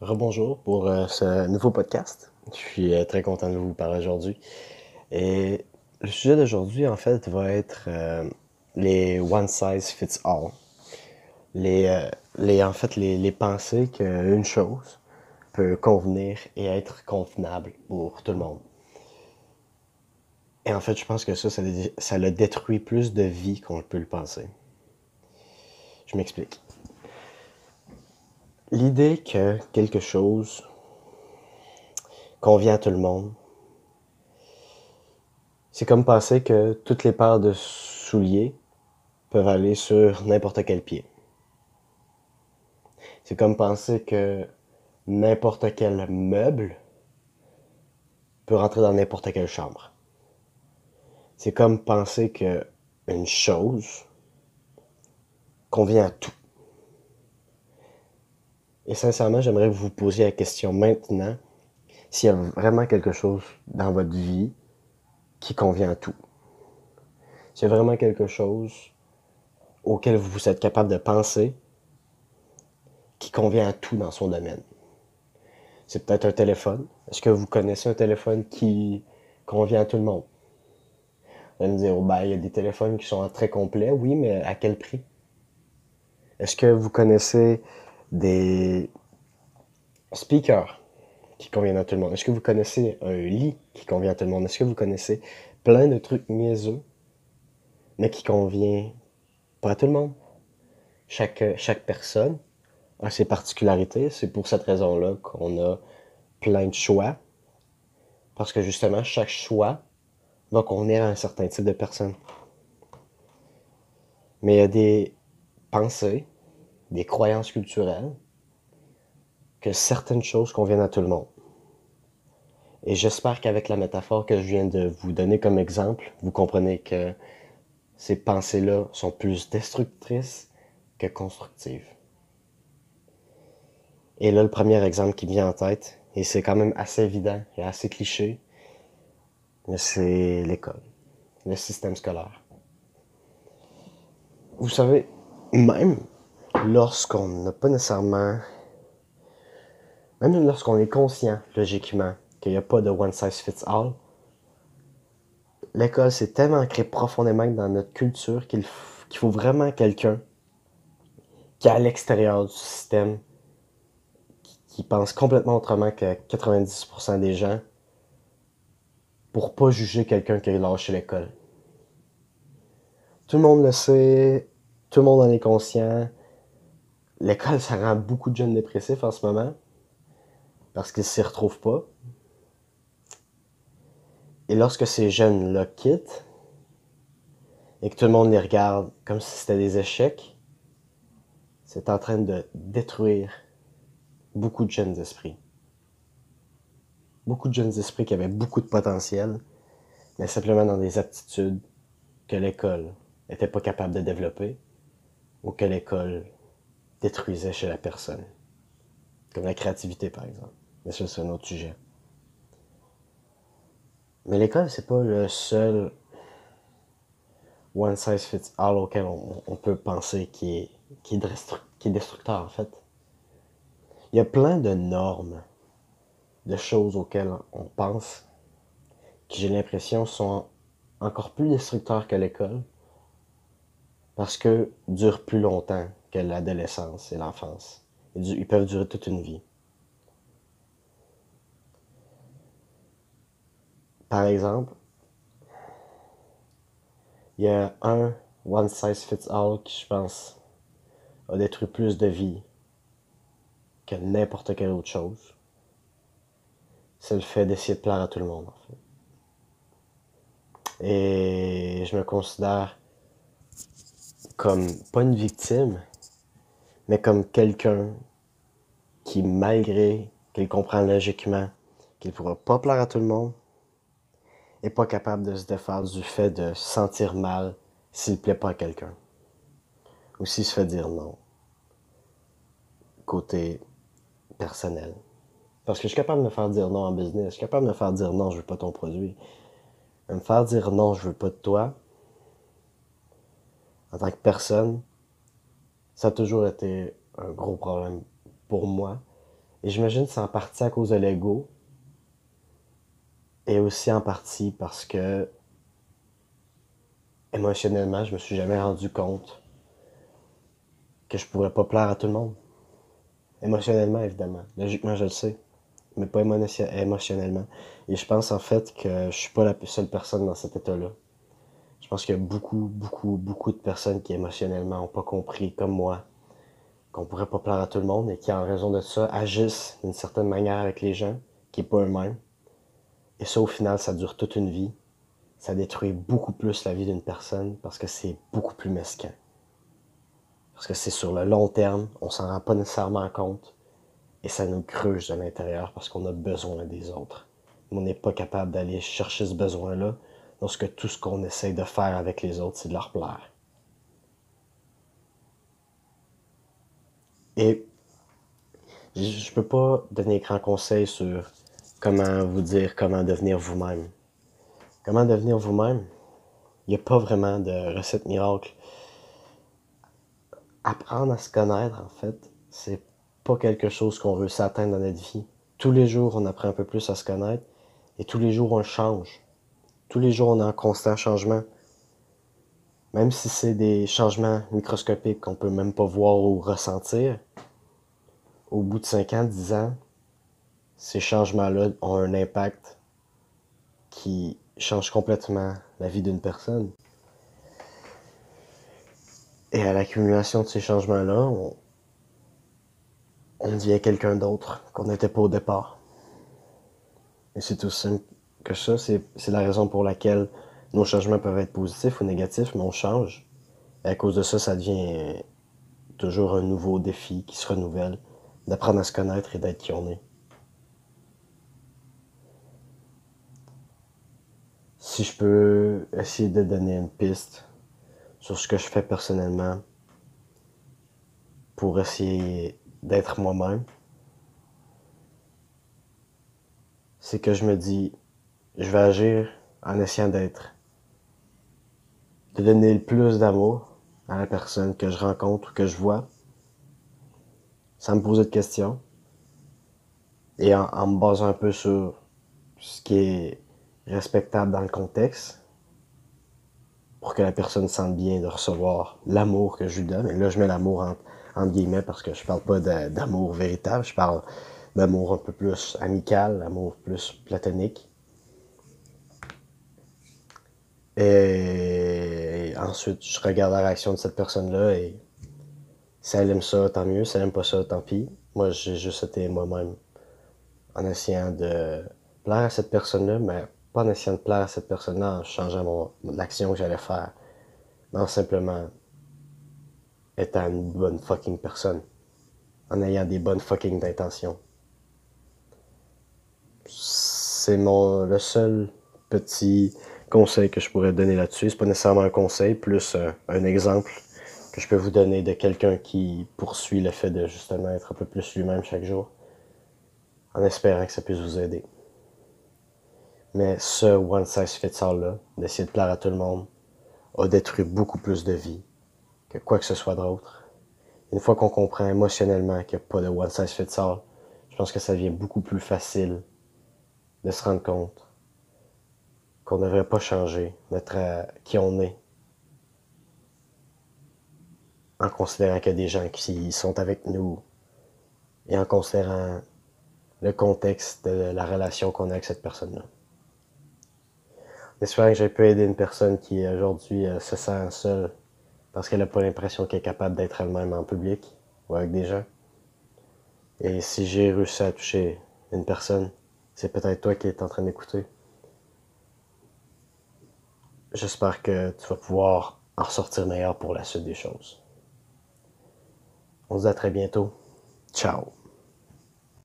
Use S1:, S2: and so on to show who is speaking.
S1: Rebonjour pour euh, ce nouveau podcast. Je suis euh, très content de vous parler aujourd'hui. Et le sujet d'aujourd'hui, en fait, va être euh, les one size fits all. Les, en fait, les, pensées qu'une chose peut convenir et être convenable pour tout le monde. Et en fait, je pense que ça, ça, ça le détruit plus de vie qu'on peut le penser. Je m'explique. L'idée que quelque chose convient à tout le monde, c'est comme penser que toutes les paires de souliers peuvent aller sur n'importe quel pied. C'est comme penser que n'importe quel meuble peut rentrer dans n'importe quelle chambre. C'est comme penser que une chose convient à tout. Et sincèrement, j'aimerais vous poser la question maintenant s'il y a vraiment quelque chose dans votre vie qui convient à tout. S'il y a vraiment quelque chose auquel vous êtes capable de penser qui convient à tout dans son domaine. C'est peut-être un téléphone. Est-ce que vous connaissez un téléphone qui convient à tout le monde? Vous allez me dire, oh, ben, il y a des téléphones qui sont très complets. Oui, mais à quel prix? Est-ce que vous connaissez des speakers qui conviennent à tout le monde? Est-ce que vous connaissez un lit qui convient à tout le monde? Est-ce que vous connaissez plein de trucs niaiseux, mais qui convient pas à tout le monde? Chaque, chaque personne a ses particularités. C'est pour cette raison-là qu'on a plein de choix. Parce que justement, chaque choix va convenir à un certain type de personne. Mais il y a des pensées des croyances culturelles, que certaines choses conviennent à tout le monde. Et j'espère qu'avec la métaphore que je viens de vous donner comme exemple, vous comprenez que ces pensées-là sont plus destructrices que constructives. Et là, le premier exemple qui me vient en tête, et c'est quand même assez évident et assez cliché, mais c'est l'école, le système scolaire. Vous savez, même lorsqu'on n'a pas nécessairement, même lorsqu'on est conscient, logiquement, qu'il n'y a pas de one size fits all, l'école s'est tellement ancré profondément dans notre culture qu'il faut vraiment quelqu'un qui est à l'extérieur du système, qui, pense complètement autrement que 90% des gens, pour pas juger quelqu'un qui a lâché l'école. Tout le monde le sait, tout le monde en est conscient, l'école, ça rend beaucoup de jeunes dépressifs en ce moment parce qu'ils s'y retrouvent pas. Et lorsque ces jeunes-là quittent et que tout le monde les regarde comme si c'était des échecs, c'est en train de détruire beaucoup de jeunes esprits. Beaucoup de jeunes esprits qui avaient beaucoup de potentiel, mais simplement dans des aptitudes que l'école n'était pas capable de développer ou que l'école détruisait chez la personne. Comme la créativité, par exemple. Mais ça, c'est un autre sujet. Mais l'école, c'est pas le seul one size fits all auquel on, peut penser qui est, qui, est destructeur, en fait. Il y a plein de normes, de choses auxquelles on pense, qui j'ai l'impression sont encore plus destructeurs que l'école, parce que durent plus longtemps que l'adolescence et l'enfance. Ils peuvent durer toute une vie. Par exemple, il y a un one size fits all qui, je pense, a détruit plus de vie que n'importe quelle autre chose. C'est le fait d'essayer de plaire à tout le monde, en fait. Et je me considère comme pas une victime, mais comme quelqu'un qui, malgré qu'il comprend logiquement qu'il ne pourra pas plaire à tout le monde, est pas capable de se défaire du fait de se sentir mal s'il ne plaît pas à quelqu'un. Ou s'il se fait dire non. Côté personnel. Parce que je suis capable de me faire dire non en business. Je suis capable de me faire dire non, je veux pas ton produit. me faire dire non, je veux pas de toi. En tant que personne, ça a toujours été un gros problème pour moi. Et j'imagine que c'est en partie à cause de l'ego. Et aussi en partie parce que émotionnellement, je me suis jamais rendu compte que je pourrais pas plaire à tout le monde. Émotionnellement, évidemment. Logiquement, je le sais. Mais pas émotionnellement. Et je pense en fait que je suis pas la seule personne dans cet état-là. Je pense qu'il y a beaucoup, beaucoup, beaucoup de personnes qui émotionnellement ont pas compris, comme moi, qu'on pourrait pas plaire à tout le monde et qui, en raison de ça, agissent d'une certaine manière avec les gens, qui est pas eux-mêmes. Et ça, au final, ça dure toute une vie. Ça détruit beaucoup plus la vie d'une personne parce que c'est beaucoup plus mesquin. Parce que c'est sur le long terme, on s'en rend pas nécessairement compte et ça nous creuse de l'intérieur parce qu'on a besoin des autres. On n'est pas capable d'aller chercher ce besoin-là lorsque tout ce qu'on essaye de faire avec les autres, c'est de leur plaire. Et je peux pas donner grand conseil sur comment vous dire comment devenir vous-même. Comment devenir vous-même? Il n'y a pas vraiment de recette miracle. Apprendre à se connaître, en fait, c'est pas quelque chose qu'on veut s'atteindre dans notre vie. Tous les jours, on apprend un peu plus à se connaître et tous les jours, on change. Tous les jours, on est en constant changement. Même si c'est des changements microscopiques qu'on peut même pas voir ou ressentir, au bout de 5 ans, 10 ans, ces changements-là ont un impact qui change complètement la vie d'une personne. Et à l'accumulation de ces changements-là, on, on devient quelqu'un d'autre qu'on n'était pas au départ. Et c'est tout simple que ça, c'est la raison pour laquelle nos changements peuvent être positifs ou négatifs, mais on change. Et à cause de ça, ça devient toujours un nouveau défi qui se renouvelle, d'apprendre à se connaître et d'être qui on est. Si je peux essayer de donner une piste sur ce que je fais personnellement pour essayer d'être moi-même, c'est que je me dis, je vais agir en essayant d'être, de donner le plus d'amour à la personne que je rencontre ou que je vois, sans me poser de questions, et en, me basant un peu sur ce qui est respectable dans le contexte, pour que la personne sente bien de recevoir l'amour que je lui donne. Et là, je mets l'amour entre, guillemets parce que je parle pas d'amour véritable, je parle d'amour un peu plus amical, d'amour plus platonique. Et ensuite, je regarde la réaction de cette personne-là et si elle aime ça, tant mieux. Si elle aime pas ça, tant pis. Moi, j'ai juste été moi-même en essayant de plaire à cette personne-là, mais pas en essayant de plaire à cette personne-là en changeant l'action que j'allais faire. Non, simplement étant une bonne fucking personne. En ayant des bonnes fucking intentions. C'est mon le seul petit conseil que je pourrais donner là-dessus. C'est pas nécessairement un conseil, plus euh, un exemple que je peux vous donner de quelqu'un qui poursuit le fait de justement être un peu plus lui-même chaque jour. En espérant que ça puisse vous aider. Mais ce one size fits all là, d'essayer de plaire à tout le monde, a détruit beaucoup plus de vie que quoi que ce soit d'autre. Une fois qu'on comprend émotionnellement qu'il n'y a pas de one size fits all, je pense que ça devient beaucoup plus facile de se rendre compte qu'on ne devrait pas changer d'être qui on est en considérant qu'il y a des gens qui sont avec nous et en considérant le contexte de la relation qu'on a avec cette personne-là. J'espère que j'ai pu aider une personne qui aujourd'hui euh, se sent seule parce qu'elle n'a pas l'impression qu'elle est capable d'être elle-même en public ou avec des gens. Et si j'ai réussi à toucher une personne, c'est peut-être toi qui es en train d'écouter. J'espère que tu vas pouvoir en ressortir meilleur pour la suite des choses. On se dit à très bientôt. Ciao.